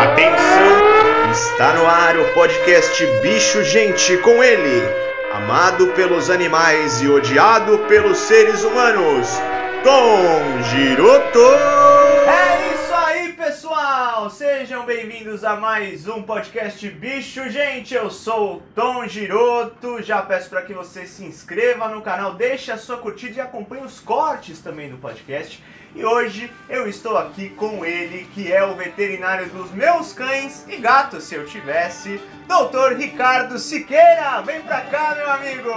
Atenção! Está no ar o podcast Bicho Gente com ele, amado pelos animais e odiado pelos seres humanos, Tom Giroto! É isso aí, pessoal! Sejam bem-vindos a mais um podcast Bicho Gente. Eu sou o Tom Giroto. Já peço para que você se inscreva no canal, deixe a sua curtida e acompanhe os cortes também do podcast. E hoje eu estou aqui com ele, que é o veterinário dos meus cães e gatos, se eu tivesse, Doutor Ricardo Siqueira. Vem pra cá, meu amigo!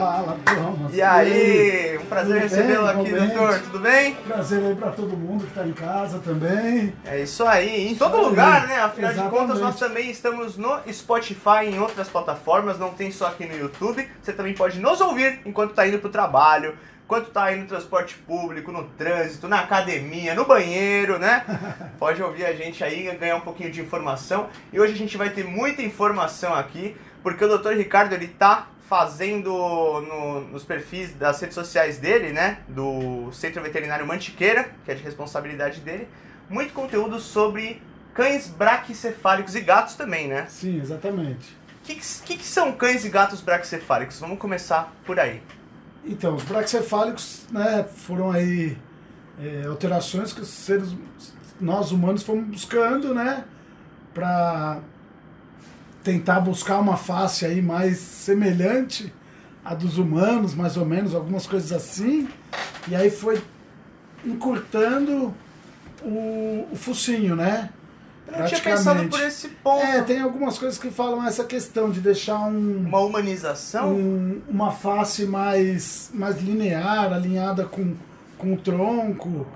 Fala, Thomas. E aí, um prazer recebê-lo aqui, doutor. Tudo bem? Prazer aí pra todo mundo que tá em casa também. É isso aí, em Isso todo aí. lugar, né? Afinal de Exatamente. contas, nós também estamos no Spotify e em outras plataformas, não tem só aqui no YouTube. Você também pode nos ouvir enquanto tá indo pro trabalho, enquanto tá indo no transporte público, no trânsito, na academia, no banheiro, né? Pode ouvir a gente aí, ganhar um pouquinho de informação. E hoje a gente vai ter muita informação aqui, porque o Dr. Ricardo, ele tá fazendo no- nos perfis das redes sociais dele, né? Do Centro Veterinário Mantiqueira, que é de responsabilidade dele, muito conteúdo sobre cães braquicefálicos e gatos também, né? Sim, exatamente. O que, que, que são cães e gatos braquicefálicos? Vamos começar por aí. Então, os braquicefálicos, né, foram aí é, alterações que os seres, nós humanos fomos buscando, né, pra tentar buscar uma face aí mais semelhante à dos humanos, mais ou menos, algumas coisas assim. E aí foi encurtando o, o focinho, né? Eu não tinha pensado por esse ponto. É, tem algumas coisas que falam essa questão de deixar um, Uma humanização? um- uma face mais, mais linear, alinhada com, com o tronco.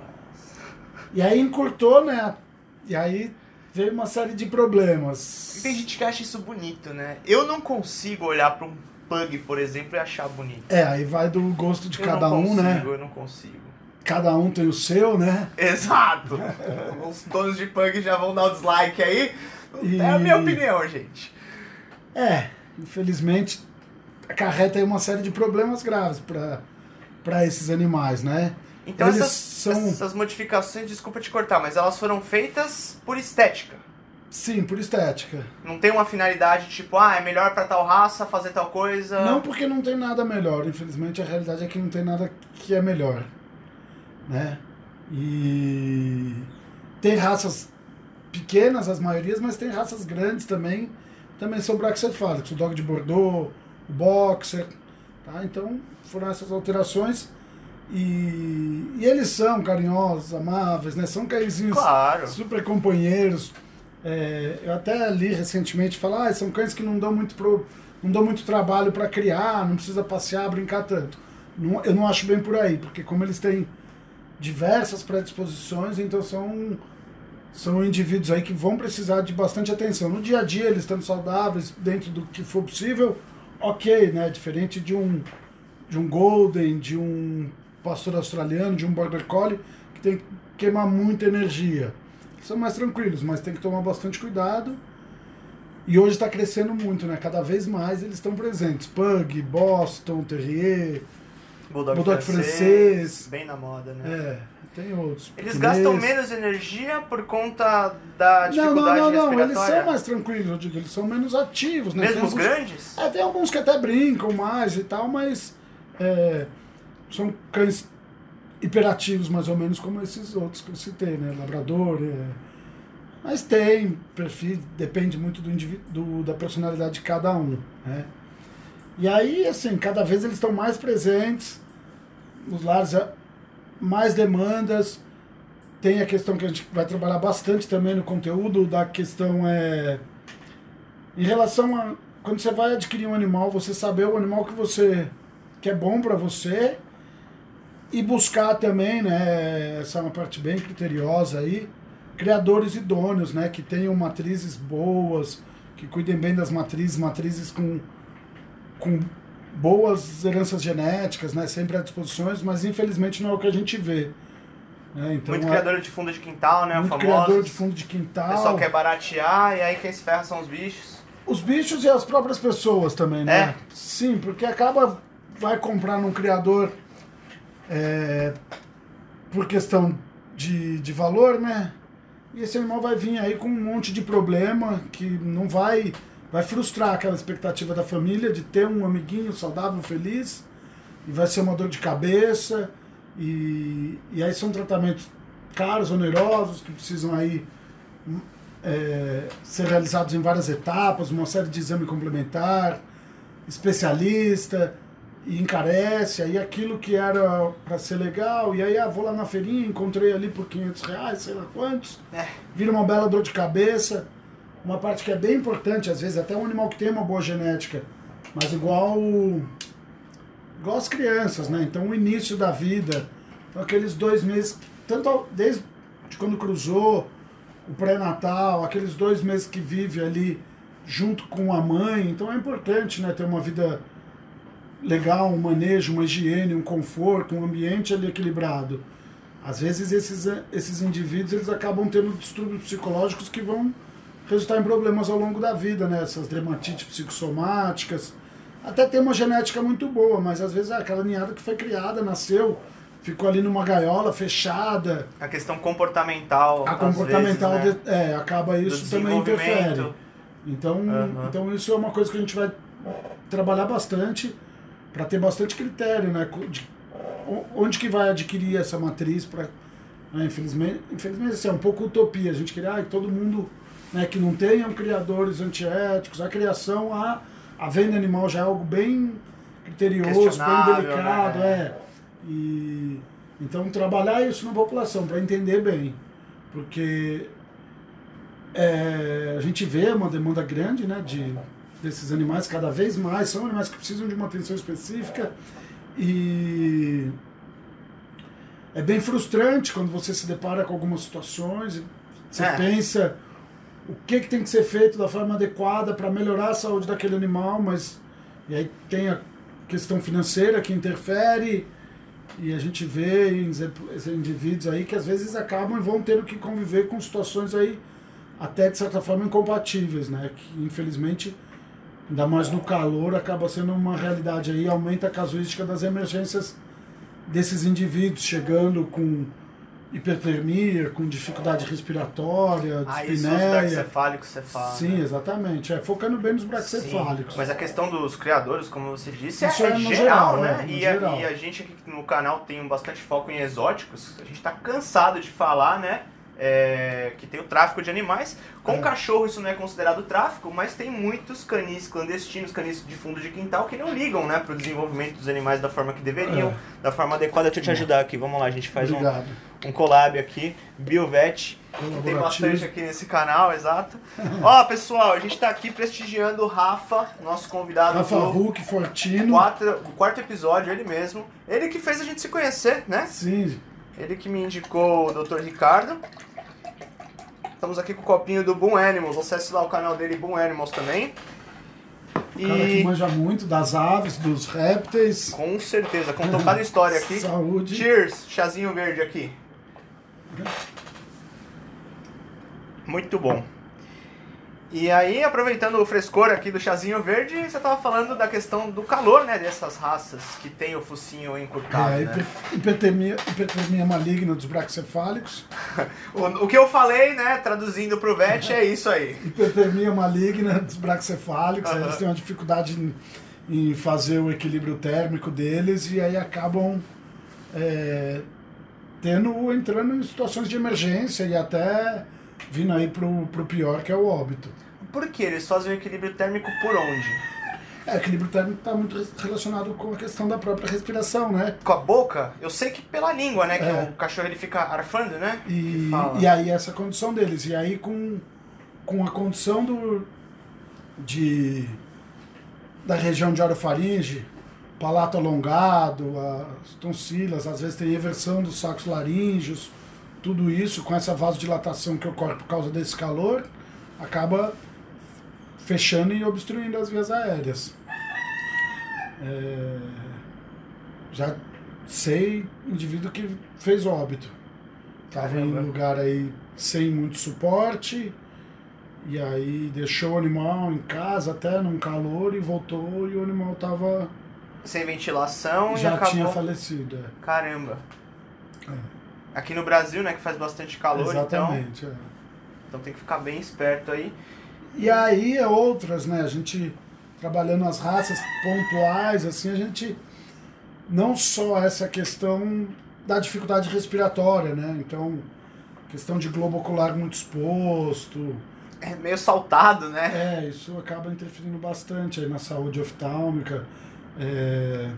E aí encurtou, né? E aí veio uma série de problemas. Tem gente que acha isso bonito, né? Eu não consigo olhar pra um pug, por exemplo, e achar bonito. É, aí vai do gosto de eu cada não um, consigo, né? Eu não consigo. Cada um tem o seu, né? Exato! Os donos de pug já vão dar o dislike aí. E- É a minha opinião, gente. É, infelizmente acarreta aí uma série de problemas graves para esses animais, né? Então Eles essas, são- essas modificações, desculpa te cortar, mas elas foram feitas por estética. Sim, por estética. Não tem uma finalidade tipo, ah, é melhor pra tal raça fazer tal coisa. Não porque não tem nada melhor, infelizmente a realidade é que não tem nada que é melhor, né? E tem raças pequenas, as maiorias, mas tem raças grandes também, também são braquicefálicos, o dog de Bordeaux, o boxer, tá? Então foram essas alterações e, e eles são carinhosos, amáveis, né? São cãezinhos Claro. super companheiros. É, eu até li recentemente falar, ah, são cães que não dão muito, pro, não dão muito trabalho para criar, não precisa passear, brincar tanto. Não- eu não acho bem por aí, porque como eles têm diversas predisposições, então são, são indivíduos aí que vão precisar de bastante atenção. No dia a dia, eles estando saudáveis, dentro do que for possível, ok, né? Diferente de um, de um Golden, de um pastor australiano, de um Border Collie, que tem que queimar muita energia. São mais tranquilos, mas tem que tomar bastante cuidado. E hoje está crescendo muito, né? Cada vez mais eles estão presentes. Pug, Boston, Terrier, Bulldog, Bulldog francês, francês. Bem na moda, né? é, tem outros. Eles gastam menos energia por conta da Não, dificuldade não, não, não. Eles respiratória? são mais tranquilos, eu digo. Eles são menos ativos, né? Mesmo os grandes? É, tem alguns que até brincam mais e tal, mas é, são cães hiperativos, mais ou menos, como esses outros que eu citei, né? Labrador. é. Mas tem perfil, depende muito do, do da personalidade de cada um, né? E aí, assim, cada vez eles estão mais presentes, nos lares, é, mais demandas. Tem a questão que a gente vai trabalhar bastante também no conteúdo, da questão é em relação a quando você vai adquirir um animal, você saber o animal que você que é bom para você e buscar também, né, essa é uma parte bem criteriosa aí, criadores idôneos, né, que tenham matrizes boas, que cuidem bem das matrizes, matrizes com com boas heranças genéticas, né, sempre à disposição, mas infelizmente não é o que a gente vê. né, então, Muito é- criador de fundo de quintal, né? muito criador de fundo de O quintal. pessoal quer baratear e aí quem se ferra são os bichos. Os bichos e as próprias pessoas também, né? É? Sim, porque acaba, vai comprar num criador é, por questão de, de valor, né? E esse animal vai vir aí com um monte de problema que não vai vai frustrar aquela expectativa da família de ter um amiguinho saudável, feliz, e vai ser uma dor de cabeça. E, e aí são tratamentos caros, onerosos, que precisam aí é, ser realizados em várias etapas, uma série de exame complementar, especialista, e encarece, aí aquilo que era para ser legal, e aí ah, vou lá na feirinha, encontrei ali por 500 reais, sei lá quantos, É. vira uma bela dor de cabeça. Uma parte que é bem importante, às vezes, até um animal que tem uma boa genética, mas igual, igual as crianças, né? Então, o início da vida, então, aqueles dois meses, tanto desde de quando cruzou, o pré-natal, aqueles dois meses que vive ali junto com a mãe, então é importante, né? Ter uma vida legal, um manejo, uma higiene, um conforto, um ambiente ali equilibrado. Às vezes esses, esses indivíduos eles acabam tendo distúrbios psicológicos que vão resultar em problemas ao longo da vida, né? Essas dermatites psicossomáticas. Até tem uma genética muito boa, mas às vezes é aquela ninhada que foi criada, nasceu, ficou ali numa gaiola fechada. A questão comportamental. A às comportamental vezes, né? de- é, acaba Do isso também interfere. Então, Aham. então isso é uma coisa que a gente vai trabalhar bastante para ter bastante critério, né? de onde que vai adquirir essa matriz para infelizmente, infelizmente assim, é um pouco utopia. A gente queria ah, que todo mundo né, que não tenham criadores antiéticos, a criação, a, a venda animal já é algo bem criterioso, bem Questionável, delicado, né? é. E então trabalhar isso na população para entender bem, porque é, a gente vê uma demanda grande né, de, desses animais, cada vez mais. São animais que precisam de uma atenção específica e é bem frustrante quando você se depara com algumas situações você É. pensa o que, que tem que ser feito da forma adequada para melhorar a saúde daquele animal, mas e aí tem a questão financeira que interfere e a gente vê esses indivíduos aí que às vezes acabam e vão tendo que conviver com situações aí até de certa forma incompatíveis, né? Que infelizmente, ainda mais no calor, acaba sendo uma realidade aí, aumenta a casuística das emergências desses indivíduos chegando com hipertermia, com dificuldade respiratória, Ah, isso os dispneia. braxcefálicos você fala. Sim, né? exatamente. É, focando bem nos Sim, braxcefálicos. Mas a questão dos criadores, como você disse, Isso é, é no geral, geral, né? é, e, geral. A, e a gente aqui no canal tem um bastante foco em exóticos. A gente tá cansado de falar, né? é, que tem o tráfico de animais. Com É. cachorro isso não é considerado tráfico, mas tem muitos canis clandestinos, canis de fundo de quintal, que não ligam, né, pro desenvolvimento dos animais da forma que deveriam, É. da forma adequada. Deixa eu te ajudar aqui, vamos lá, a gente faz um, Obrigado. um collab aqui, Biovet, tem bastante aqui nesse canal, exato. Ó, pessoal, a gente tá aqui prestigiando o Rafa, nosso convidado Rafa do Huck, Fortino. quatro, do quarto episódio, ele mesmo. Ele que fez a gente se conhecer, né? Sim, Ele que me indicou o Dr. Ricardo. Estamos aqui com o copinho do Boom Animals. Acesse lá o canal dele, Boom Animals também. o cara que manja muito das aves, dos répteis. com certeza, contou cada história aqui. Saúde. Cheers, chazinho verde aqui. Muito bom. E aí, aproveitando o frescor aqui do chazinho verde, você tava falando da questão do calor, né, dessas raças que tem o focinho encurtado, É, né? hiper- hipertermia, hipertermia maligna dos braxcefálicos. O, o que eu falei, né, traduzindo pro VET, é isso aí. Hipertermia maligna dos braxcefálicos. Aham. Eles têm uma dificuldade em, em fazer o equilíbrio térmico deles e aí acabam é, tendo, entrando em situações de emergência e até vindo aí pro, pro pior, que é o óbito. Por que eles fazem o equilíbrio térmico por onde? É, o equilíbrio térmico está muito relacionado com a questão da própria respiração, né? Com a boca? Eu sei que pela língua, né, que É. o cachorro ele fica arfando, né? E, e aí essa condição deles. E aí com, com a condição do, de, da região de orofaringe, palato alongado, as tonsilas, às vezes tem eversão dos sacos laríngeos, tudo isso com essa vasodilatação que ocorre por causa desse calor, acaba fechando e obstruindo as vias aéreas. É, já sei indivíduo que fez óbito. Estava em Caramba. lugar aí sem muito suporte, e aí deixou o animal em casa até num calor e voltou e o animal tava, Sem ventilação e já acabou. tinha falecido. é. Caramba. É. Aqui no Brasil, né, que faz bastante calor, então Exatamente. é. Então tem que ficar bem esperto aí. E aí é outras, né? A gente trabalhando as raças pontuais, assim, a gente não só essa questão da dificuldade respiratória, né? Então, questão de globo ocular muito exposto. É meio saltado, né? É, isso acaba interferindo bastante aí na saúde oftálmica. É...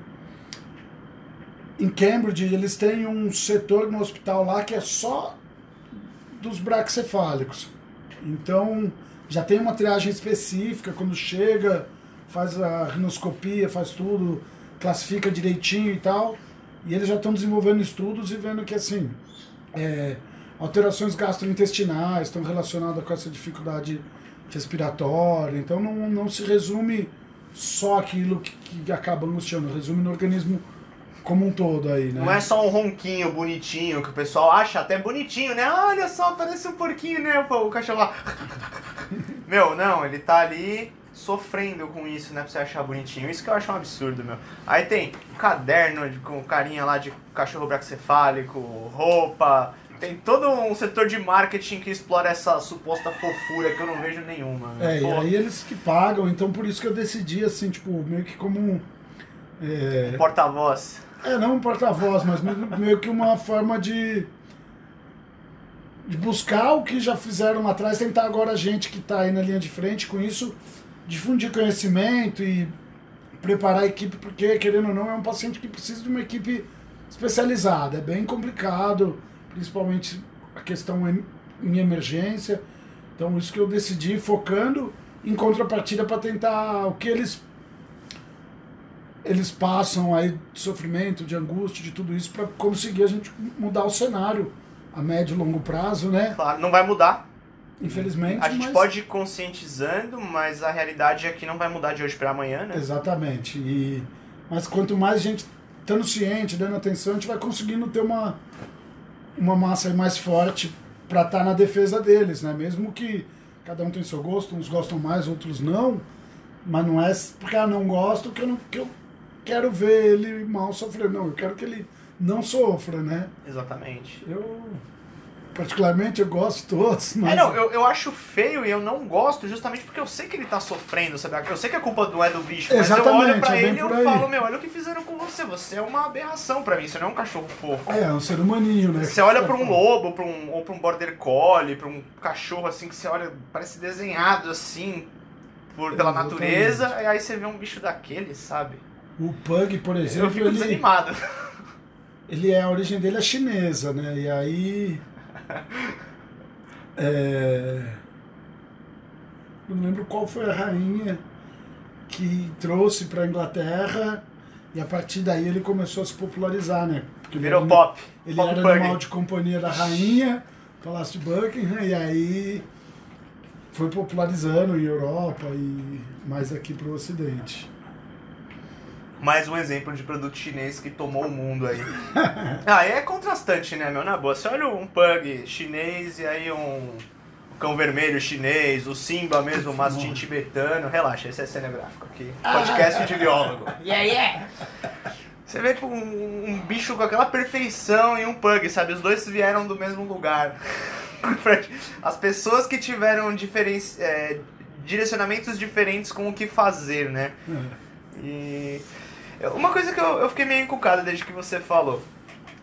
Em Cambridge, eles têm um setor no hospital lá que é só dos braxcefálicos. Então, já tem uma triagem específica quando chega, faz a rinoscopia, faz tudo, classifica direitinho e tal. E eles já estão desenvolvendo estudos e vendo que, assim, é, alterações gastrointestinais estão relacionadas com essa dificuldade respiratória. Então, não, não se resume só aquilo que, que acaba angustiando, resume no organismo como um todo aí, né? Não é só um ronquinho bonitinho que o pessoal acha até bonitinho, né? Olha só, parece um porquinho, né? O cachorro lá. Meu, não, ele tá ali sofrendo com isso, né? Pra você achar bonitinho. Isso que eu acho um absurdo, meu. Aí tem um caderno de, com carinha lá de cachorro braxcefálico, roupa. Tem todo um setor de marketing que explora essa suposta fofura que eu não vejo nenhuma. Meu. É, e aí eles que pagam, então por isso que eu decidi, assim, tipo, meio que como um. É, Porta-voz. é não um porta-voz, mas meio, meio que uma forma de. de buscar o que já fizeram lá atrás, tentar agora a gente que está aí na linha de frente com isso, difundir conhecimento e preparar a equipe, porque, querendo ou não, é um paciente que precisa de uma equipe especializada. É bem complicado, principalmente a questão em, em emergência. Então, isso que eu decidi, focando em contrapartida para tentar o que eles eles passam aí de sofrimento, de angústia, de tudo isso para conseguir a gente mudar o cenário a médio e longo prazo, né? Claro, não vai mudar. Infelizmente, A gente mas... pode ir conscientizando, mas a realidade é que não vai mudar de hoje pra amanhã, né? Exatamente. E, mas quanto mais gente estando ciente, dando atenção, a gente vai conseguindo ter uma, uma massa mais forte para estar na defesa deles, né? Mesmo que cada um tem seu gosto, uns gostam mais, outros não, mas não é porque eu não gosto que eu, não, que eu quero ver ele mal sofrer, não. Eu quero que ele não sofra, né? Exatamente. Eu, particularmente, eu gosto todos, mas... É, não, eu, eu acho feio e eu não gosto justamente porque eu sei que ele tá sofrendo, sabe? Eu sei que a culpa não é do bicho, mas eu Exatamente, olho pra é ele e eu falo, meu, olha o que fizeram com você, você é uma aberração pra mim, você não é um cachorro fofo. É, é um ser humaninho, né? Você olha pra um lobo, pra um, ou pra um border collie, pra um cachorro assim que você olha, parece desenhado assim por, pela Exatamente. natureza, e aí você vê um bicho daquele, sabe? O Pug, por Eu exemplo, fico ele... desanimado. ele é a origem dele é chinesa, né? E aí é, não lembro qual foi a rainha que trouxe para Inglaterra e a partir daí ele começou a se popularizar, né? Porque ele Virou era- pop. Ele pop era pug. animal de companhia da rainha, Palácio de Buckingham, e aí foi popularizando em Europa e mais aqui pro Ocidente. Mais um exemplo de produto chinês que tomou o mundo aí. ah, é contrastante, né, meu? Na boa, você olha um pug chinês e aí um cão vermelho chinês, o Simba mesmo, o mastim tibetano. Relaxa, esse é cenográfico aqui. Podcast de biólogo. Yeah, yeah! Você vê tipo, um, um bicho com aquela perfeição e um pug, sabe? Os dois vieram do mesmo lugar. As pessoas que tiveram diferen... é, direcionamentos diferentes com o que fazer, né? E uma coisa que eu, eu fiquei meio encucado desde que você falou.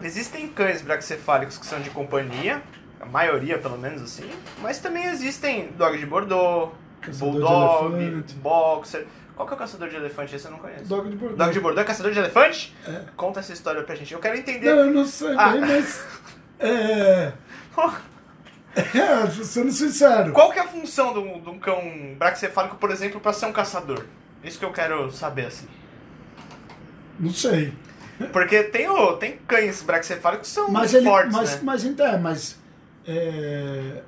Existem cães braxcefálicos que são de companhia, a maioria pelo menos assim, mas também existem dog de Bordeaux, Caçador de bulldog, elefante. boxer. Qual que é o caçador de elefante? Esse eu não conheço. Dog de Bordeaux. Dog de Bordeaux é caçador de elefante? É. Conta essa história pra gente. Eu quero entender. Não, eu não sei Ah. bem, mas. É. É, sendo sincero. Qual que é a função de um, de um cão braxcefálico, por exemplo, pra ser um caçador? Isso que eu quero saber, assim. Não sei. Porque tem, o, tem cães braxcefálicos que são Mas muito ele. fortes, mas, né? mas então, é, mas. é,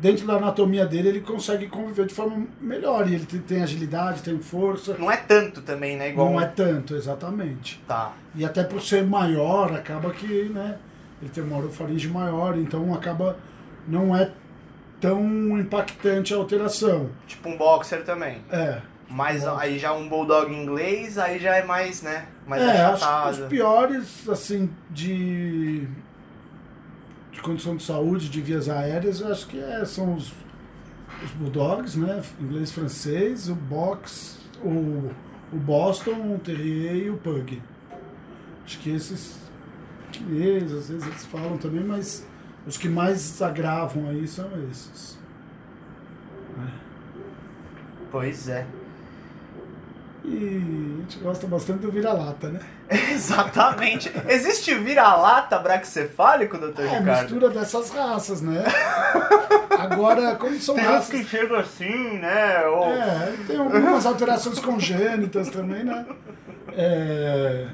dentro da anatomia dele, ele consegue conviver de forma melhor. E ele tem- tem agilidade, tem força. Não é tanto também, né? Igual Não é tanto, exatamente. Tá. E até por ser maior, acaba que, né? Ele tem uma orofaringe maior, então acaba. Não é tão impactante a alteração. Tipo um boxer também. É. Mas aí já um bulldog inglês, aí já é mais, né? Mais é, acho que achatado. os piores, assim, de, de condição de saúde de vias aéreas, eu acho que é, são os, os Bulldogs, né? Inglês francês, o Box, o, o Boston, o Terrier e o Pug. Acho que esses chineses, às vezes eles falam também, mas os que mais agravam aí são esses. Pois é. E a gente gosta bastante do vira-lata, né? Exatamente. Existe vira-lata braxcefálico, doutor É, Ricardo? mistura dessas raças, né? Agora, como são Tem raças. que chegam assim, né? Ou... É, tem algumas alterações congênitas também, né? É...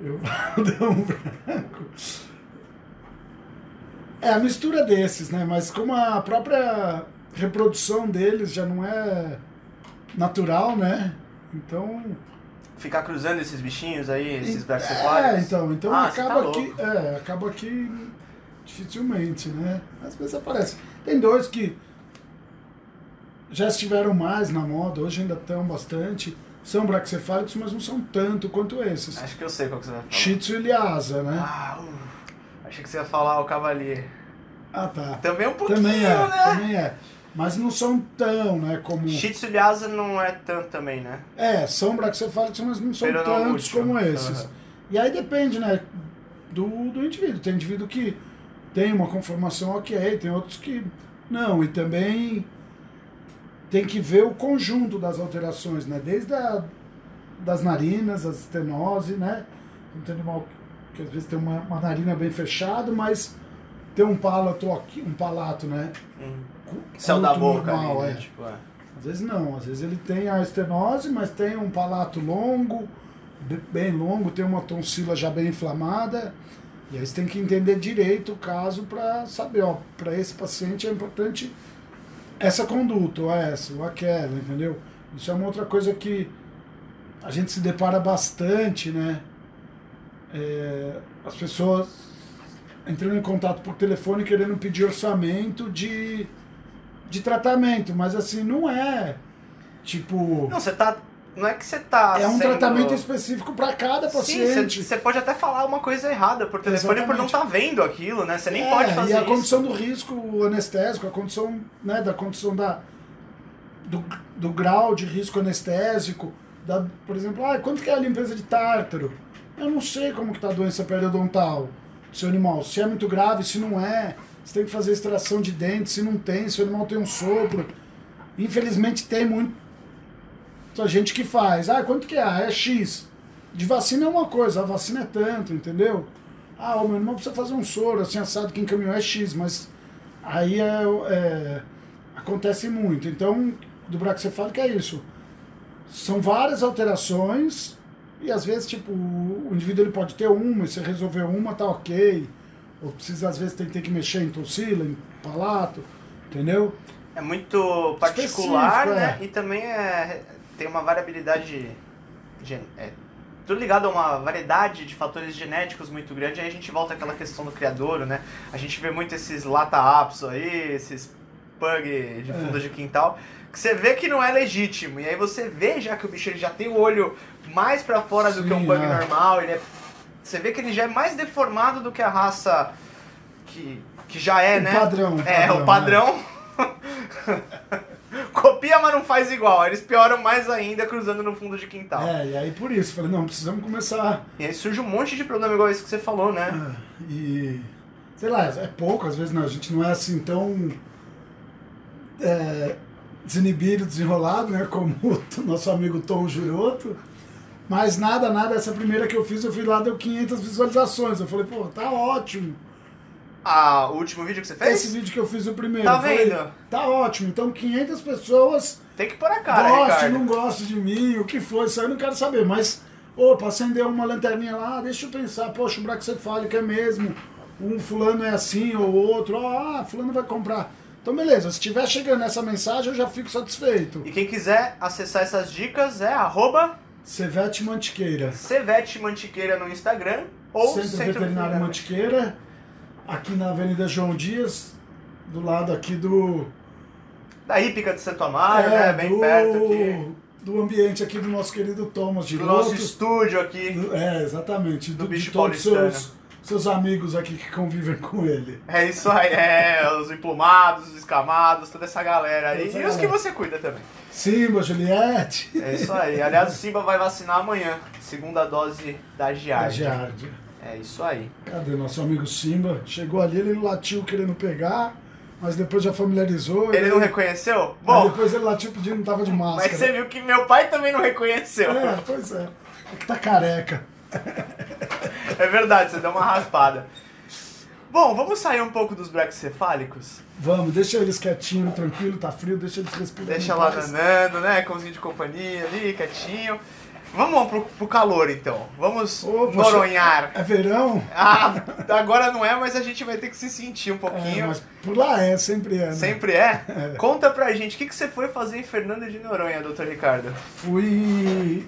Eu vou dar um branco. É a mistura desses, né? Mas como a própria reprodução deles já não é natural, né? Então. Ficar cruzando esses bichinhos aí, esses É, braxcefálicos. então, então Ah, tá acaba louco. que. É, acaba que dificilmente, né? Às vezes aparece. Tem dois que já estiveram mais na moda, hoje ainda estão bastante. São braxcefálicos, mas não são tanto quanto esses. Acho que eu sei qual que você vai falar. Shih Tzu e Lhasa, né? Ah, uh, achei que você ia falar o Cavalier. Ah, tá. Também um pouquinho, Também é, né? também é. Mas não são tão, né, como... Shih Tzu Lhasa não é tanto também, né? É, são braxcefálicos, mas não são Pero não tantos muito. como esses. Aham. E aí depende, né, do, do indivíduo. Tem indivíduo que tem uma conformação ok, tem outros que não. E também tem que ver o conjunto das alterações, né? Desde a, das narinas, as estenose, né? Tem animal que às vezes tem uma, uma narina bem fechada, mas tem um palato aqui, um palato, né? Hum. Céu da curto, boca normal, ali, é. né? Tipo, é. Às vezes não, às vezes ele tem a estenose, mas tem um palato longo, be- bem longo, tem uma tonsila já bem inflamada. E aí você tem que entender direito o caso para saber, ó, para esse paciente é importante essa conduta, ou essa, ou aquela, entendeu? Isso é uma outra coisa que a gente se depara bastante, né? É, as pessoas entrando em contato por telefone querendo pedir orçamento de, de tratamento, mas assim, não é tipo. Não, você tá. Não é que você tá. é um sendo- tratamento específico para cada Sim, paciente. você pode até falar uma coisa errada por telefone por não Exatamente. estar vendo aquilo, né? Você nem É, pode fazer e a isso. condição do risco anestésico, a condição né, da condição da, do, do grau de risco anestésico, da, por exemplo, ah, quanto que é a limpeza de tártaro? Eu não sei como que está a doença periodontal do seu animal, se é muito grave, se não é, você tem que fazer extração de dente, se não tem, se o animal tem um sopro. Infelizmente tem muita gente que faz. Ah, quanto que é? Ah, é X. De vacina é uma coisa, a vacina é tanto, entendeu? Ah, o meu irmão precisa fazer um soro, assim, assado que encaminhou é X, mas aí é, é, acontece muito. Então, do braxcefálico é isso. São várias alterações e às vezes, tipo, o indivíduo ele pode ter uma, e você resolveu uma, tá ok. Ou precisa, às vezes, tem, tem que mexer em tonsila, em palato, entendeu? É muito particular, Específico, né? é. E também é, tem uma variabilidade. gen- É, tudo ligado a uma variedade de fatores genéticos muito grande. Aí a gente volta àquela questão do criadouro, né? A gente vê muito esses lata-apso aí, esses pug de É. fundo de quintal, que você vê que não é legítimo. E aí você vê já que o bicho ele já tem o olho mais pra fora do que um Sim, pug é. normal. Ele é- você vê que ele já é mais deformado do que a raça que, que já é, O né? padrão, É, padrão, o padrão. Copia, mas não faz igual. Eles pioram mais ainda cruzando no fundo de quintal. É, e aí por isso, falei, não, precisamos começar E aí surge um monte de problema igual esse que você falou, né? Ah, E. Sei lá, é pouco, às vezes não, a gente não é assim tão. É, desinibido, desenrolado, né? Como o nosso amigo Tom Juroto. Mas nada, nada, essa primeira que eu fiz, eu fui lá, deu 500 visualizações. Eu falei, pô, tá ótimo. Ah, o último vídeo que você fez? Esse vídeo que eu fiz o primeiro. Tá eu falei, vendo? tá ótimo. Então 500 pessoas Tem que pôr a cara, goste, não goste de mim, o que for, isso aí eu não quero saber. Mas, opa, acendeu uma lanterninha lá, deixa eu pensar, poxa, o braxcefálico é mesmo, um fulano é assim ou outro, ah, fulano vai comprar. Então, beleza, se estiver chegando essa mensagem, eu já fico satisfeito. E quem quiser acessar essas dicas é arroba Cevete Mantiqueira, Cevete Mantiqueira no Instagram ou Centro, Veterinário Mantiqueira, aqui na Avenida João Dias, do lado aqui do... Da Hípica de Santo Amaro, é, né? Bem do, perto aqui. do ambiente aqui do nosso querido Thomas de Do nosso Loto. estúdio aqui. Do- É, exatamente. Do Do, bicho paulistano. seus seus amigos aqui que convivem com ele. É isso aí, é, os emplumados, os escamados, toda essa galera aí. Essa e os que galera. você cuida também. Simba, Juliette, É isso aí. Aliás, o Simba vai vacinar amanhã. Segunda dose da da Giard. Giardia. É isso aí. Cadê nosso amigo Simba? Chegou ali, ele latiu querendo pegar, mas depois já familiarizou. Ele não reconheceu? aí Bom, depois ele latiu pedindo não tava de máscara. mas você viu que meu pai também não reconheceu. É, pois é. É que tá careca. É verdade, você deu uma raspada. Bom, vamos sair um pouco dos braquicefálicos? Vamos, deixa eles quietinhos, tranquilo, tá frio, deixa eles respirando. Deixa lá danando, né? Cãozinho de companhia ali, quietinho. Vamos pro, pro calor então. Vamos poxa, noronhar. É verão? Ah, agora não é, mas a gente vai ter que se sentir um É, pouquinho. mas por lá é, sempre é. Né? Sempre é? Conta pra gente, o que, que você foi fazer em Fernando de Noronha, doutor Ricardo? Fui.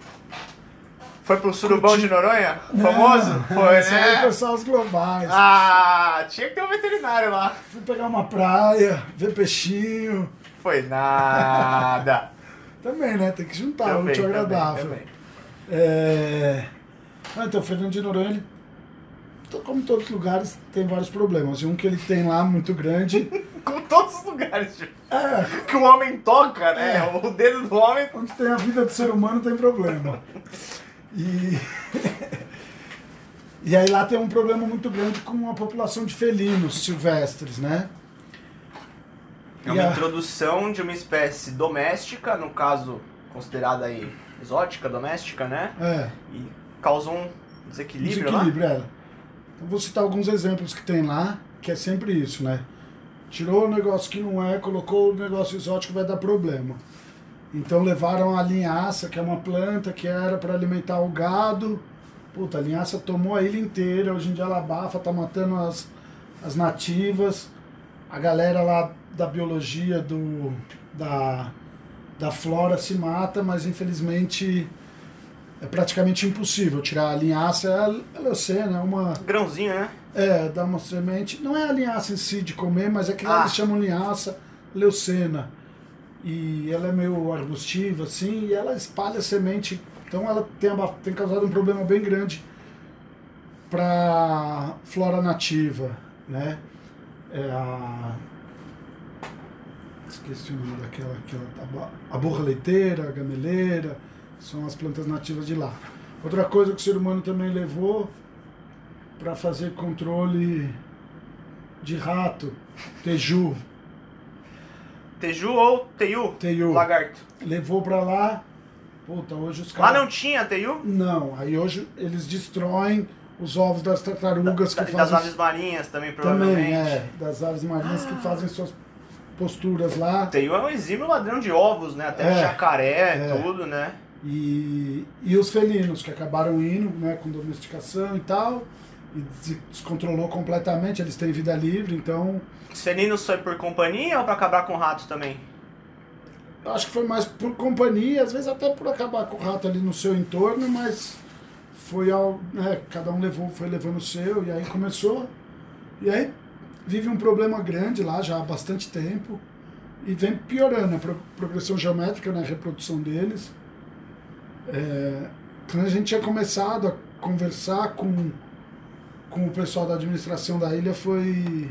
Foi pro surubão Curti- de Noronha? Famoso? Não, Foi, Isso aí né? foi só os globais. Ah, tinha que ter um veterinário lá. Fui pegar uma praia, ver peixinho. Foi nada. Também, né? Tem que juntar, Também, útil também, agradável. também. É... Ah, então, o Fernando de Noronha, ele, como em todos os lugares, tem vários problemas. E um que ele tem lá muito grande Como todos os lugares tipo, é que o homem toca, né? É. O dedo do homem. onde tem a vida do ser humano tem problema. E. e aí lá tem um problema muito grande com a população de felinos silvestres, né? É uma a- introdução de uma espécie doméstica, no caso, considerada aí exótica, doméstica, né? É. E causou um desequilíbrio, Desequilíbrio, é. Então vou citar alguns exemplos que tem lá, que é sempre isso, né? Tirou o negócio que não é, colocou o negócio exótico, vai dar problema. Então levaram a linhaça, que é uma planta que era para alimentar o gado. Puta, a linhaça tomou a ilha inteira, hoje em dia ela abafa, tá matando as, as nativas. A galera lá da biologia, do, da, da flora se mata, mas infelizmente é praticamente impossível tirar a linhaça. É a leucena, é uma. Grãozinho, né? É, dá uma semente. Não é a linhaça em si de comer, mas é que Ah. eles chamam linhaça leucena. E ela é meio arbustiva, assim, e ela espalha semente. Então ela tem, tem causado um problema bem grande para flora nativa, né? É a... Esqueci o nome daquela, aquela, a a gameleira, são as plantas nativas de lá. Outra coisa que o ser humano também levou para fazer controle de rato, teju, Teju ou Teiu? Teiu. Lagarto. levou para lá. Puta, hoje os Lá caras. não tinha Teiu? Não, aí hoje eles destroem os ovos das tartarugas Da- que das fazem. aves marinhas também, provavelmente. Também, é, das aves marinhas que fazem suas posturas lá. Teiu é um exímio ladrão de ovos, né? Até É. jacaré, É. tudo, né? E, e os felinos, que acabaram indo né, com domesticação e tal, e se descontrolou completamente, eles têm vida livre, então Os felinos foi por companhia ou pra acabar com o rato também? eu acho que foi mais por companhia, às vezes até por acabar com o rato ali no seu entorno, mas foi ao. Né, cada um levou, foi levando o seu, e aí começou. E aí vive um problema grande lá já há bastante tempo. E vem piorando a pro- progressão geométrica na reprodução deles. É, quando a gente tinha começado a conversar com, com o pessoal da administração da ilha foi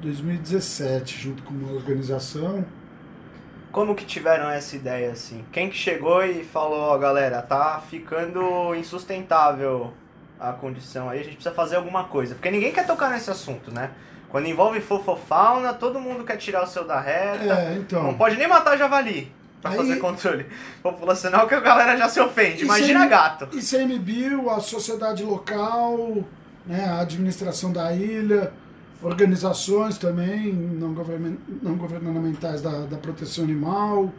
2017, junto com uma organização. Como que tiveram essa ideia assim? Quem que chegou e falou, ó galera, tá ficando insustentável a condição aí, a gente precisa fazer alguma coisa. Porque ninguém quer tocar nesse assunto, né? Quando envolve fofofauna, todo mundo quer tirar o seu da reta. É, então. Não pode nem matar javali pra Aí- fazer controle populacional, que a galera já se ofende. Imagina gato. ICMBio, a sociedade local, né, a administração da ilha, organizações também não, govern não governamentais da, da proteção animal.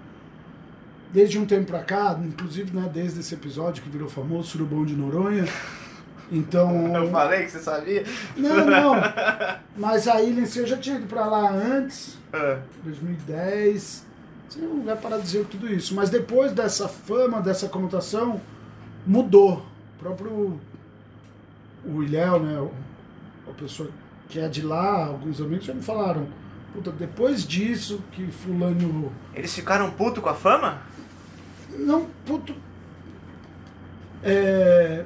Desde um tempo para cá, inclusive né, desde esse episódio que virou famoso, Surubão de Noronha. Então. Eu falei que você sabia. Não, não. Mas a ilha em si eu já tinha ido para lá antes. Ah, 2010. Seria um lugar paradisíaco tudo isso. Mas depois dessa fama, dessa conotação, mudou. O próprio o Ilhéu, né? A pessoa que é de lá, alguns amigos já me falaram. Puta, depois disso que fulano. Eles ficaram puto com a fama? Não, puto. É,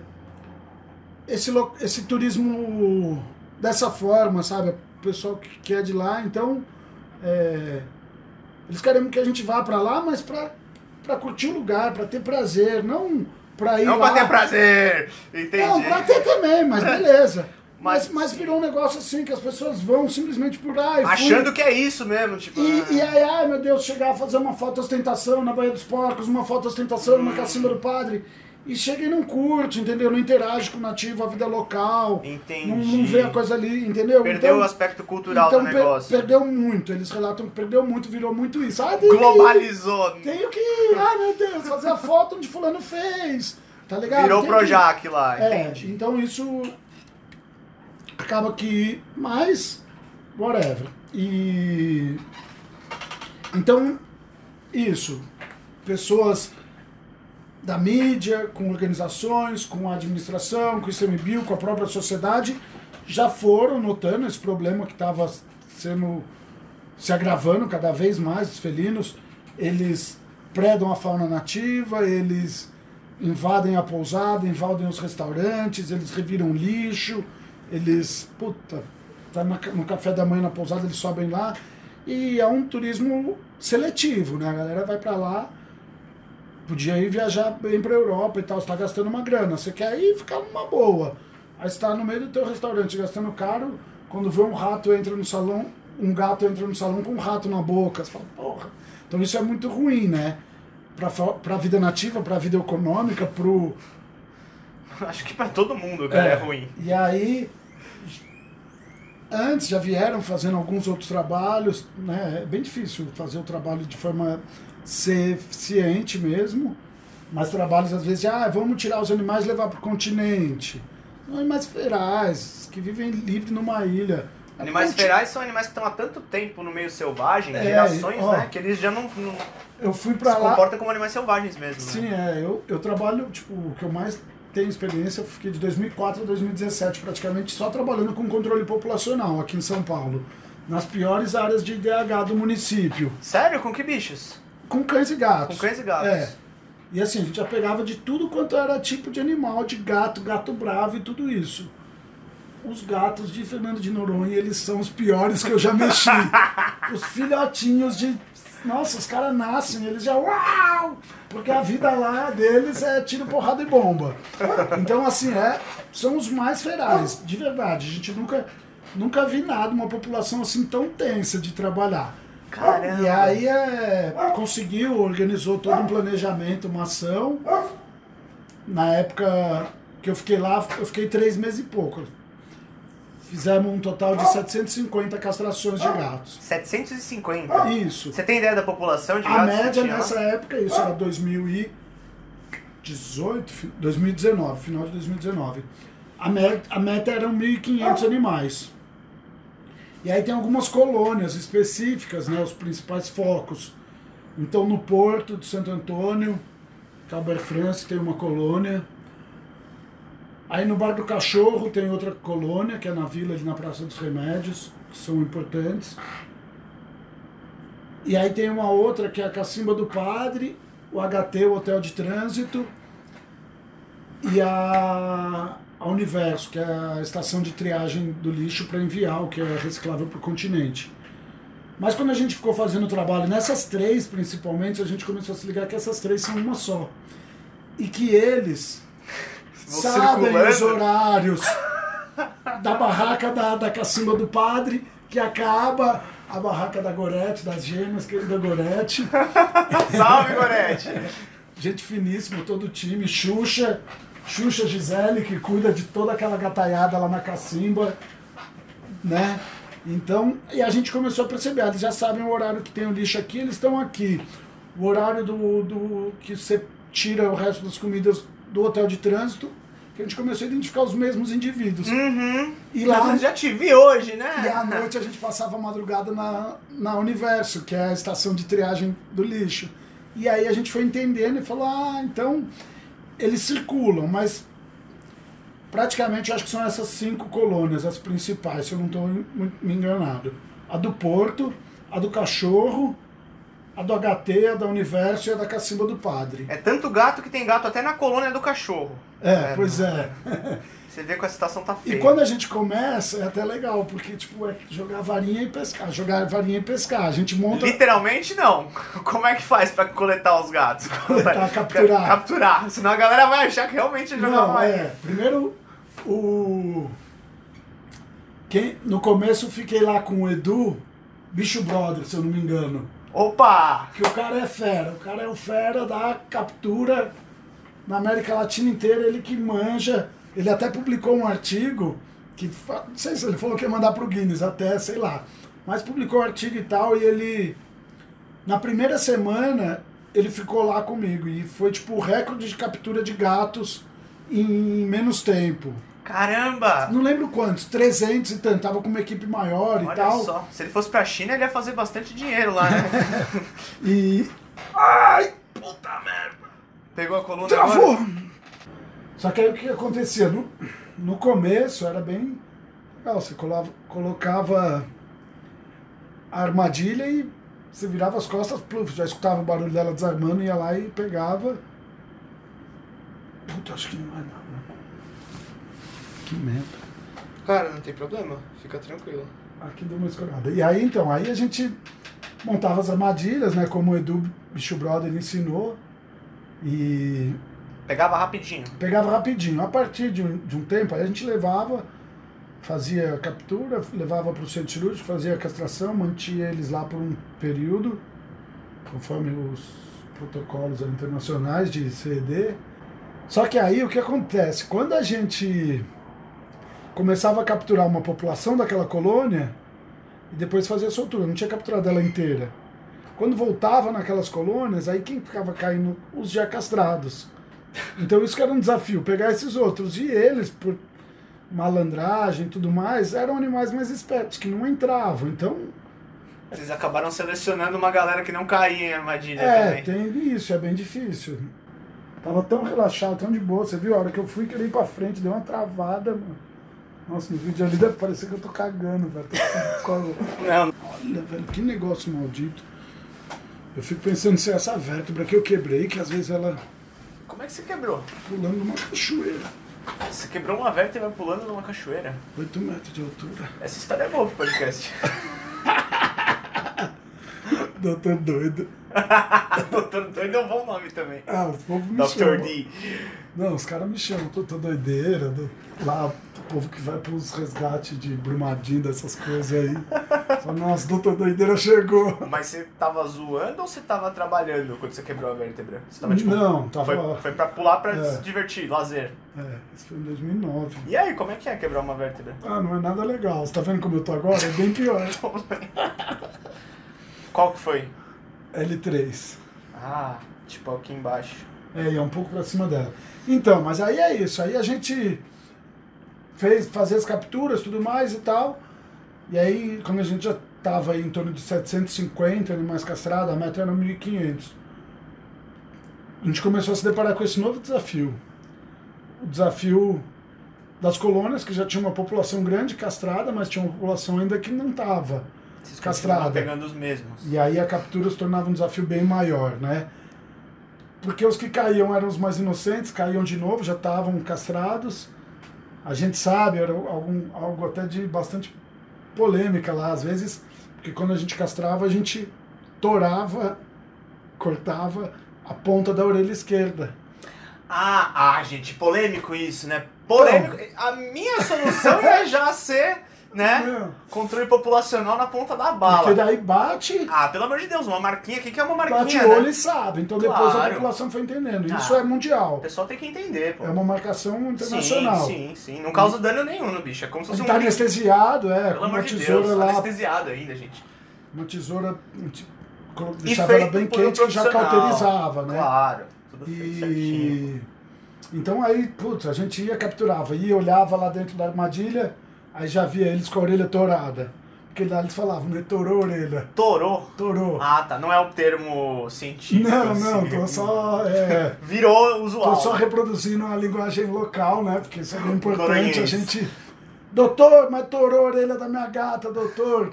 esse, lo- esse turismo dessa forma, sabe? O pessoal que, que é de lá, então é, eles querem que a gente vá para lá, mas para para curtir o lugar, para ter prazer, não para ir Não lá. pra ter prazer. Entendi. Não, pra ter também, mas beleza. Mas- Mas, virou um negócio assim que as pessoas vão simplesmente por aí. Achando que é isso mesmo, tipo. E, ah, e aí, ai meu Deus, chegar a fazer uma foto ostentação na Baía dos Porcos, uma foto ostentação numa cacimba do padre. E chega e não curte, entendeu? Não interage com o nativo, a vida local. Entendi. Não, não vê a coisa ali, entendeu? Perdeu Então- o aspecto cultural então do per- negócio. perdeu muito. Eles relatam que perdeu muito, virou muito isso. Ah, tem que Globalizou. tenho que ah meu Deus, fazer a foto onde fulano fez. Tá ligado? Virou Tem que. Projac lá, É, entendi. então isso acaba que. Mas, whatever. E. Então, isso. Pessoas da mídia, com organizações, com a administração, com o ICMBio, com a própria sociedade, já foram notando esse problema que estava sendo se agravando cada vez mais. Os felinos, eles predam a fauna nativa, eles invadem a pousada, invadem os restaurantes, eles reviram lixo, eles, puta, tá no café da manhã na pousada, eles sobem lá. E é um turismo seletivo, né? A galera vai pra lá, podia ir viajar bem pra Europa e tal, você tá gastando uma grana, você quer ir ficar numa boa. Aí você tá no meio do teu restaurante gastando caro, quando vê um rato entra no salão, um gato entra no salão com um rato na boca, você fala, porra. Então isso é muito ruim, né? Pra, pra vida nativa, pra vida econômica, pro, Acho que pra todo mundo, cara, é, ruim. e aí, antes já vieram fazendo alguns outros trabalhos, né? É bem difícil fazer o trabalho de forma ser eficiente mesmo, mas trabalhos às vezes de, ah, vamos tirar os animais e levar para o continente. São animais ferais, que vivem livre numa ilha. Animais Conti- ferais são animais que estão há tanto tempo no meio selvagem, É, gerações, ó. né? Que eles já não, não Eu fui se para lá. comportam como animais selvagens mesmo, Sim, né? é. Eu, eu trabalho, tipo, o que eu mais tenho experiência, eu fiquei de 2004 a 2017 praticamente só trabalhando com controle populacional aqui em São Paulo. Nas piores áreas de IDH do município. Sério? Com que bichos? Com cães e gatos. Com cães e gatos. É. E assim, a gente já pegava de tudo quanto era tipo de animal, de gato, gato bravo e tudo isso. Os gatos de Fernando de Noronha, eles são os piores que eu já mexi. os filhotinhos de. Nossa, os caras nascem, eles já. Uau! Porque a vida lá deles é tiro, porrada e bomba. Então, assim, é, são os mais ferais, de verdade. A gente nunca, nunca vi nada, uma população assim tão tensa de trabalhar. Caramba. E aí é, conseguiu, organizou todo um planejamento, uma ação. Na época que eu fiquei lá, eu fiquei três meses e pouco. Fizemos um total de 750 castrações de gatos. 750. Isso. Você tem ideia da população de A gatos que média nessa época, isso era 2018, fi- 2019, final de 2019. A, me- a meta eram 1.500 animais. E aí tem algumas colônias específicas, né, os principais focos. Então no Porto de Santo Antônio, Cabo Air France tem uma colônia. Aí no Bar do Cachorro tem outra colônia, que é na vila ali na Praça dos Remédios, que são importantes. E aí tem uma outra que é a Cacimba do Padre, o HT, o Hotel de Trânsito, e a, a Universo, que é a estação de triagem do lixo para enviar o que é reciclável para o continente. Mas quando a gente ficou fazendo o trabalho nessas três, principalmente, a gente começou a se ligar que essas três são uma só. E que eles Vão sabem os horários da barraca da, da Cacimba do Padre, que acaba a barraca da Gorete, das gêmeas, querida Gorete. Salve, Gorete! Gente finíssima, todo o time. Xuxa, Xuxa Gisele, que cuida de toda aquela gataiada lá na Cacimba, né? Então, e a gente começou a perceber, eles já sabem o horário que tem o lixo aqui, eles estão aqui. O horário do, do que você tira o resto das comidas do hotel de trânsito, que a gente começou a identificar os mesmos indivíduos. Uhum. E lá, Já te vi hoje, né? e à noite a gente passava a madrugada na, na Universo, que é a estação de triagem do lixo. E aí a gente foi entendendo e falou, ah, então eles circulam, mas praticamente eu acho que são essas cinco colônias, as principais, se eu não estou me enganado. A do Porto, a do Cachorro, a do HT, a da Universo e a da Cacimba do Padre. É tanto gato que tem gato até na colônia do cachorro. É, pois é. Você vê que a situação tá feia. E quando a gente começa, é até legal, porque tipo, é jogar varinha e pescar, jogar varinha e pescar. A gente monta. Literalmente não. Como é que faz pra coletar os gatos? Coletar, capturar. Capturar. Senão a galera vai achar que realmente é jogar Não, varinha. é. Primeiro, o. Quem, no começo eu fiquei lá com o Edu, Bicho Brother, se eu não me engano. Opa! Que o cara é fera. O cara é o fera da captura na América Latina inteira, ele que manja. Ele até publicou um artigo que. Não sei se ele falou que ia mandar pro Guinness, até, sei lá. Mas publicou um artigo e tal, e ele. Na primeira semana, ele ficou lá comigo. E foi tipo o recorde de captura de gatos em menos tempo. Caramba! Não lembro quantos, 300 e tanto. Tava com uma equipe maior e Olha tal. só. Se ele fosse pra China, ele ia fazer bastante dinheiro lá, né? E. Ai! Puta merda! Pegou a coluna Travou! agora? Só que aí o que acontecia? No, no começo era bem legal. Você colava- colocava a armadilha e você virava as costas, pluf, já escutava o barulho dela desarmando, ia lá e pegava. Puta, acho que não vai não. né? Que merda. Cara, não tem problema. Fica tranquilo. Aqui deu uma escorada. E aí então, aí a gente montava as armadilhas, né? Como o Edu Bicho Brother ensinou. E Pegava rapidinho. pegava rapidinho. A partir de um, de um tempo, a gente levava, fazia captura, levava para o centro cirúrgico, fazia castração, mantinha eles lá por um período, conforme os protocolos internacionais de CED. Só que aí o que acontece? Quando a gente começava a capturar uma população daquela colônia e depois fazia soltura, não tinha capturado ela inteira. Quando voltava naquelas colônias, aí quem ficava caindo? Os já castrados. Então isso que era um desafio, pegar esses outros. E eles, por malandragem e tudo mais, eram animais mais espertos, que não entravam. Então, Vocês acabaram selecionando uma galera que não caía em armadilha é, também. tem isso, é bem difícil. Tava tão relaxado, tão de boa. Você viu a hora que eu fui, queria ir pra frente, deu uma travada, mano. Nossa, no vídeo ali deve parecer que eu tô cagando, velho. Tô Não, Olha, velho, que negócio maldito. Eu fico pensando se é essa vértebra que eu quebrei, que às vezes ela como é que você quebrou? pulando numa cachoeira. Você quebrou uma vértebra pulando numa cachoeira. 8 metros de altura. Essa história é boa pro podcast. Doutor doido. Doutor Doido é um bom nome também. Ah, o povo me Dr. chama. D. Não, os caras me chamam, doutor doideira. do- Lá, povo que vai pros resgates de Brumadinho, dessas coisas aí. Fala, nossa, doutor doideira chegou. Mas você tava zoando ou você tava trabalhando quando você quebrou a vértebra? Você tava, tipo, Não, tava. Foi, foi pra pular pra É. se divertir, lazer. É, isso foi em 2009. E aí, como é que é quebrar uma vértebra? Ah, não é nada legal. Você tá vendo como eu tô agora? É bem pior. Qual que foi? L3. Ah, tipo aqui embaixo. É, e é um pouco pra cima dela. Então, mas aí é isso. Aí a gente fez fazer as capturas, tudo mais e tal. E aí, quando a gente já tava aí em torno de 750 animais castrados, a meta era 1.500. A gente começou a se deparar com esse novo desafio. O desafio das colônias, que já tinha uma população grande castrada, mas tinha uma população ainda que não estava. Castrada. pegando os mesmos. E aí a captura se tornava um desafio bem maior, né? Porque os que caíam eram os mais inocentes, caíam de novo, já estavam castrados. A gente sabe, era algum, algo até de bastante polêmica lá, às vezes, porque quando a gente castrava, a gente torava, cortava a ponta da orelha esquerda. Ah, ah, gente, polêmico isso, né? Polêmico. A minha solução é já ser, né? Não, Controle populacional na ponta da Porque bala. daí bate, Ah, pelo amor de Deus, uma marquinha aqui que é uma bate marquinha, o olho né? e sabe. Então depois a Claro. população foi entendendo. Ah. Isso é O mundial. pessoal tem que entender, pô. É uma marcação internacional. Sim, sim, sim. Não causa dano nenhum no bicho. É como se fosse Ele um. tá anestesiado, é, Pelo amor de Deus, lá anestesiado ainda, gente. uma tesoura deixava ela bem quente que já cauterizava, né? Claro, tudo feito certinho. E então aí, putz, a gente ia capturava, ia olhava lá dentro da armadilha, aí já via eles com a orelha torada. Porque lá eles falavam, né? Torou a orelha. Torou. Torou. Ah, tá. Não é o termo científico. não, assim. não, tô só. É, Virou usual. tô só reproduzindo a linguagem local, né? Porque isso é importante. A gente. Doutor, mas torou a orelha da minha gata, doutor.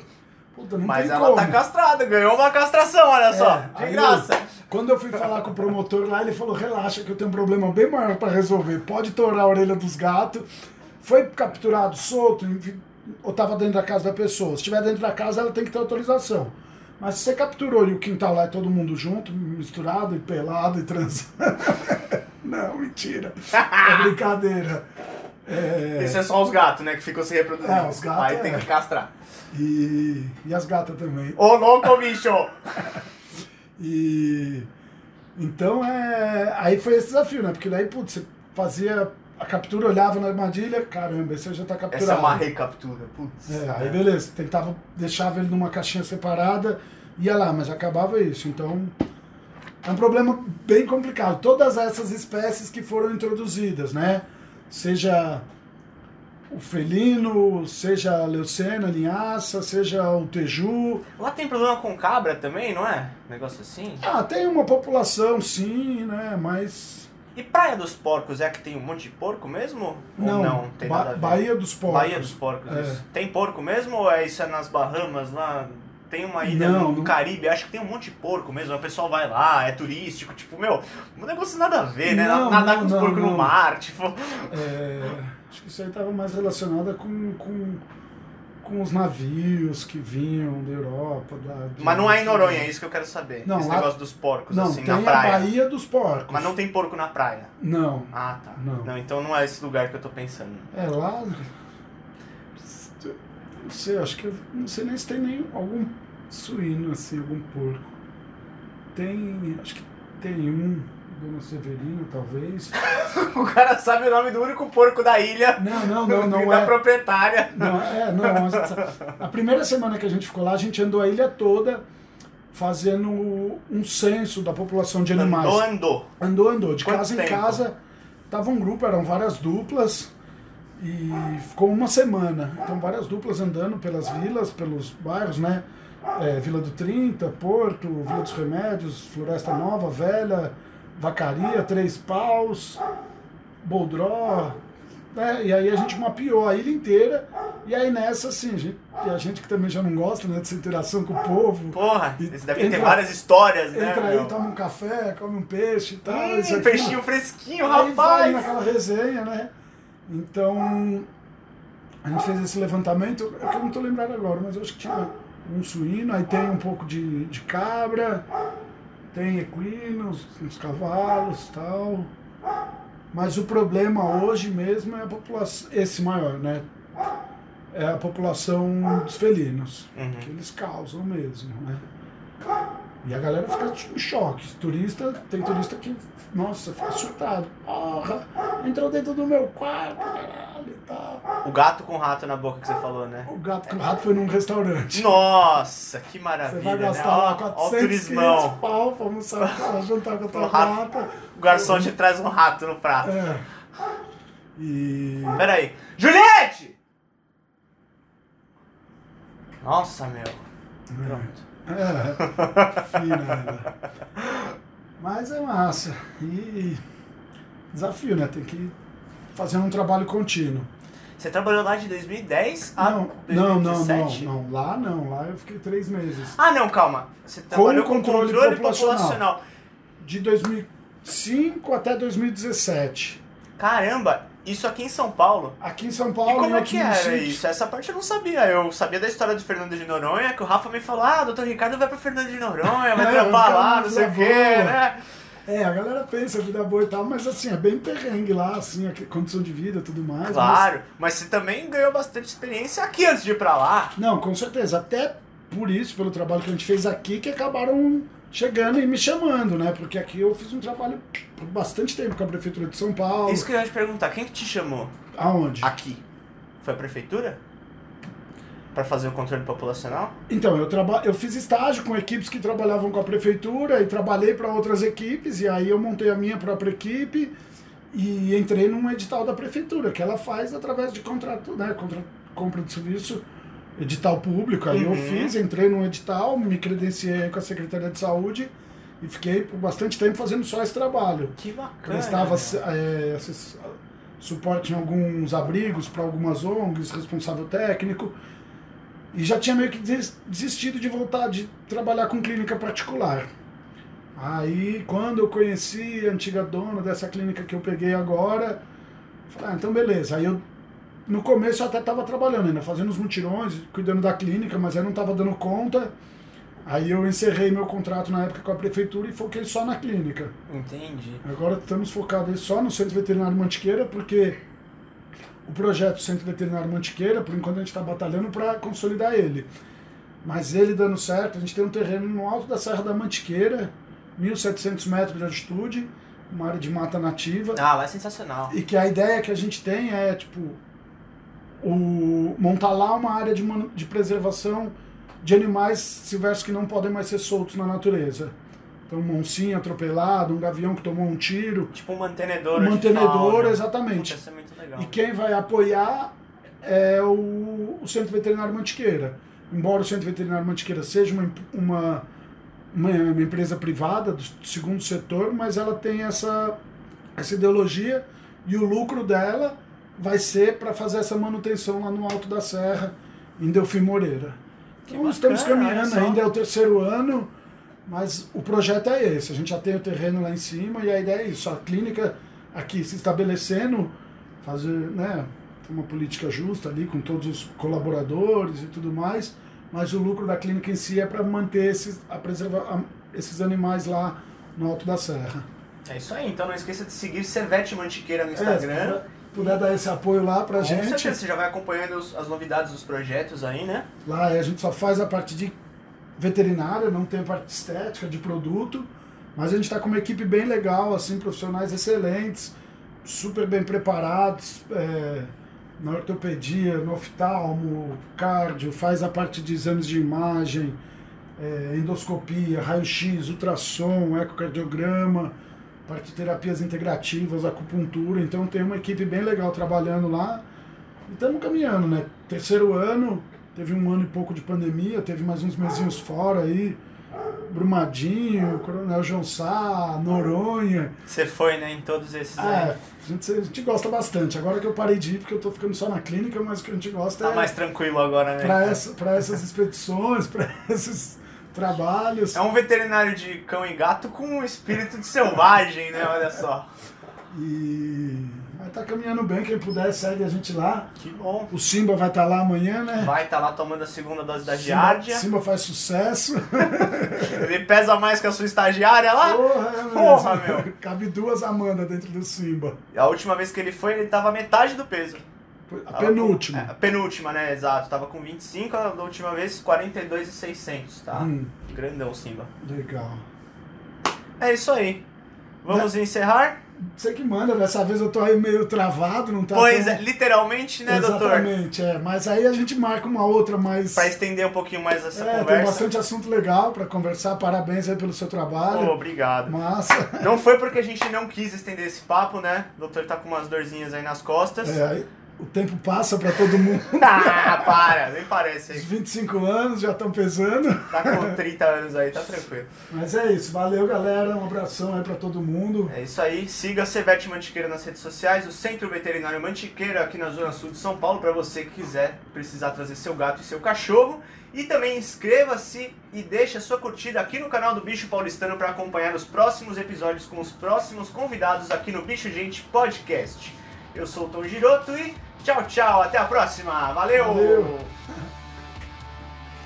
Puta, não Mas tem ela como. tá castrada, ganhou uma castração, olha só. É, De aí graça. eu- quando eu fui falar com o promotor lá, ele falou: relaxa, que eu tenho um problema bem maior pra resolver. Pode torar a orelha dos gatos. Foi capturado, solto, ou tava dentro da casa da pessoa. Se estiver dentro da casa, ela tem que ter autorização. Mas se você capturou e o quintal lá é todo mundo junto, misturado e pelado e transando. Não, mentira. É brincadeira. É, Isso é só os gatos, né, que ficam se reproduzindo. É, os gatos, Aí é. tem que castrar. e, e as gatas também. Ô, louco, bicho! E então é. Aí foi esse desafio, né? Porque daí, putz, você fazia a captura, olhava na armadilha, caramba, esse já tá capturado. Essa é uma recaptura, putz. É, aí beleza, tentava, deixava ele numa caixinha separada, ia lá, mas acabava isso. Então é um problema bem complicado. Todas essas espécies que foram introduzidas, né? Seja o felino, seja a leucena, a linhaça, seja o teju. Lá tem problema com cabra também, não é? Negócio assim. Ah, tem uma população, sim, né? Mas. E Praia dos Porcos é que tem um monte de porco mesmo? Não, Ou não? Tem Ba- nada a ver? Bahia dos Porcos. Bahia dos Porcos, É. isso. Tem porco mesmo ou é isso é nas Bahamas lá? Tem uma ilha Não, no não- Caribe, acho que tem um monte de porco mesmo. O pessoal vai lá, é turístico, tipo, meu, um negócio nada a ver, né? Não, Nadar com os porcos no mar, tipo. É, acho que isso aí estava mais relacionado com, com, com os navios que vinham da Europa. Da, de- Mas não é em Noronha, é isso que eu quero saber. Não, Esse lá- negócio dos porcos, Não, assim, tem na a praia. Bahia dos Porcos. Mas não tem porco na praia. Não. Ah, tá. Não. então não é esse lugar que eu tô pensando. É lá. Não sei, acho que. Não sei nem se tem nem algum suíno, assim, algum porco. Tem. Acho que tem um. Dona Severina, talvez. O cara sabe o nome do único porco da ilha. Não, não, não, não da é. proprietária. Não, é, não. A, primeira semana que a gente ficou lá, a gente andou a ilha toda fazendo um censo da população de animais. Andou, andou. Andou, andou. De Quanto casa tempo? em casa. Tava um grupo, eram várias duplas. E ficou uma semana. Então, várias duplas andando pelas vilas, pelos bairros, né? É, Vila do 30, Porto, Vila dos Remédios, Floresta Nova, Velha, Vacaria, Três Paus, Boldró. né? E aí a gente mapeou a ilha inteira. E aí nessa, assim, a gente, e a gente que também já não gosta né, dessa interação com o povo. Porra, E deve ter entra- várias histórias, né? Entra aí, meu? toma um café, come um peixe e tal. Hum, isso um aqui, peixinho fresquinho, Aí vai rapaz. naquela resenha, né? Então, a gente fez esse levantamento, é que eu não tô lembrado agora, mas eu acho que tinha um suíno, aí tem um pouco de, de cabra, tem equinos, uns cavalos tal. Mas o problema hoje mesmo é a população, esse maior, né? É a população dos felinos, Uhum. que eles causam mesmo, né? E a galera fica em choque. Turista, tem turista que, nossa, fica surtado. Porra, entrou dentro do meu quarto, caralho e tal. O gato com rato na boca que você falou, né? O gato com o rato foi num restaurante. Nossa, que Você maravilha, vai né? gastar lá Ó, ó o 400, 500 turismão. pau pra almoçar, pra jantar com a gata. O garçom te traz um rato no prato. É. E... Pera aí. Juliette! Nossa, meu. Pronto. É, fina ela. Mas é massa. E desafio, né? Tem que fazer um trabalho contínuo. Você trabalhou lá de 2010 a Não, não, não, não, 2017? não. Lá não. Lá eu fiquei três meses. Ah, não, calma. Você trabalhou com controle controle, populacional. populacional. De 2005 até 2017. Caramba, isso aqui em São Paulo. Aqui em São E Paulo. como em é que era municípios. isso? Essa parte eu não sabia. Eu sabia da história de Fernando de Noronha, que o Rafa me falou, ah, doutor Ricardo vai pra Fernando de Noronha, vai É, trampar lá, não sei o quê, né? É, a galera pensa vida boa e tal, mas assim, é bem perrengue lá, assim, a condição de vida e tudo mais. Claro, mas você também ganhou bastante experiência aqui antes de ir pra lá. mas- Não, com certeza. Até por isso, pelo trabalho que a gente fez aqui, que acabaram chegando e me chamando, né? Porque aqui eu fiz um trabalho por bastante tempo com a Prefeitura de São Paulo. Isso que eu ia te perguntar, quem que te chamou Aonde? aqui? Foi a prefeitura? Pra fazer o controle populacional? Então, eu, traba... eu fiz estágio com equipes que trabalhavam com a prefeitura e trabalhei para outras equipes, e aí eu montei a minha própria equipe e entrei num edital da prefeitura, que ela faz através de contrato, né? Contra... Compra de serviço, edital público. Aí eu Uhum. fiz, entrei num edital, me credenciei com a Secretaria de Saúde e fiquei por bastante tempo fazendo só esse trabalho. Que bacana. Prestava meu. é, suporte em alguns abrigos para algumas ONGs, responsável técnico. E já tinha meio que des- desistido de voltar de trabalhar com clínica particular. Aí, quando eu conheci a antiga dona dessa clínica que eu peguei agora, falei, ah, então beleza. Aí eu, no começo eu até estava trabalhando ainda, fazendo os mutirões, cuidando da clínica, mas aí não estava dando conta. Aí eu encerrei meu contrato na época com a prefeitura e foquei só na clínica. Entendi. Agora estamos focados só no Centro Veterinário Mantiqueira, porque o projeto Centro Veterinário Mantiqueira, por enquanto a gente está batalhando para consolidar ele. Mas ele dando certo, a gente tem um terreno no alto da Serra da Mantiqueira, 1.700 metros de altitude, uma área de mata nativa. Ah, vai sensacional. E que a ideia que a gente tem é, tipo, o, montar lá uma área de, de preservação de animais silvestres que não podem mais ser soltos na natureza. Então, um oncinho atropelado, um gavião que tomou um tiro, Tipo um mantenedor. um mantenedor, fauna. exatamente. Puta, é muito legal. E quem vai apoiar é o, o Centro Veterinário Mantiqueira. Embora o Centro Veterinário Mantiqueira seja uma, uma, uma, uma empresa privada do segundo setor, mas ela tem essa, essa ideologia e o lucro dela vai ser para fazer essa manutenção lá no alto da serra, em Delfim Moreira. Que Então estamos bacana, olha caminhando, ainda é o terceiro ano, mas o projeto é esse. A gente já tem o terreno lá em cima e a ideia é isso. A clínica aqui se estabelecendo, fazer, né, uma política justa ali com todos os colaboradores e tudo mais, mas o lucro da clínica em si é para manter esses, a preserva, a- esses animais lá no alto da serra. É isso aí, então não esqueça de seguir Servete Mantiqueira no É, Instagram. se puder dar esse apoio lá pra Com gente. certeza, você já vai acompanhando os- as novidades dos projetos aí, né? Lá a gente só faz a parte de veterinária, não tem a parte estética de produto, mas a gente está com uma equipe bem legal, assim, profissionais excelentes, super bem preparados é, na ortopedia, no oftalmo, cardio, faz a parte de exames de imagem, é, endoscopia, raio-x, ultrassom, ecocardiograma, parte de terapias integrativas, acupuntura, então tem uma equipe bem legal trabalhando lá e estamos caminhando, né? Terceiro ano, teve um ano e pouco de pandemia, teve mais uns mesinhos fora aí, Brumadinho, Coronel João Sá, Noronha. Você foi, né, em todos esses aí. É, a gente, a gente gosta bastante. Agora que eu parei de ir, porque eu tô ficando só na clínica, mas o que a gente gosta Tá é mais tranquilo agora, né? para essa, pra essas expedições, para esses trabalhos. É um veterinário de cão e gato com um espírito de selvagem, né? Olha só. E vai estar caminhando bem, quem puder segue a gente lá. Que bom. O Simba vai estar lá amanhã, né? Vai estar lá tomando a segunda dose da Simba, giardia. Simba faz sucesso. Ele pesa mais que a sua estagiária lá. Porra, é. Porra, meu. Cabe duas Amanda dentro do Simba. E a última vez que ele foi, ele tava metade do peso. A Tava penúltima. Com, é, a penúltima, né? Exato. Tava com 25, a última vez 42,600, tá? Hum, Grandão, Simba. legal. É isso aí. Vamos encerrar? Você que manda, dessa vez eu tô aí meio travado, não tá Pois tão- é, literalmente, né, doutor? Exatamente, é. Mas aí a gente marca uma outra mais. Pra estender um pouquinho mais essa É, tem conversa. bastante assunto legal pra conversar. Parabéns aí pelo seu trabalho. obrigado. Massa. Não foi porque a gente não quis estender esse papo, né? O doutor tá com umas dorzinhas aí nas costas. É, aí o tempo passa pra todo mundo. Ah, para, nem parece Os aí. 25 anos já estão pesando. Tá com 30 anos aí, tá tranquilo. Mas é isso. Valeu, galera. Um abração aí pra todo mundo. É isso aí, siga a Cevete Mantiqueira nas redes sociais, o Centro Veterinário Mantiqueira aqui na Zona Sul de São Paulo, para você que quiser precisar trazer seu gato e seu cachorro. E também inscreva-se e deixe a sua curtida aqui no canal do Bicho Paulistano para acompanhar os próximos episódios com os próximos convidados aqui no Bicho Gente Podcast. Eu sou o Tom Giroto e tchau, tchau, até a próxima. Valeu! Valeu.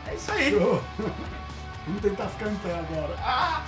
É isso aí. Show. Vamos tentar ficar em pé agora. Ah!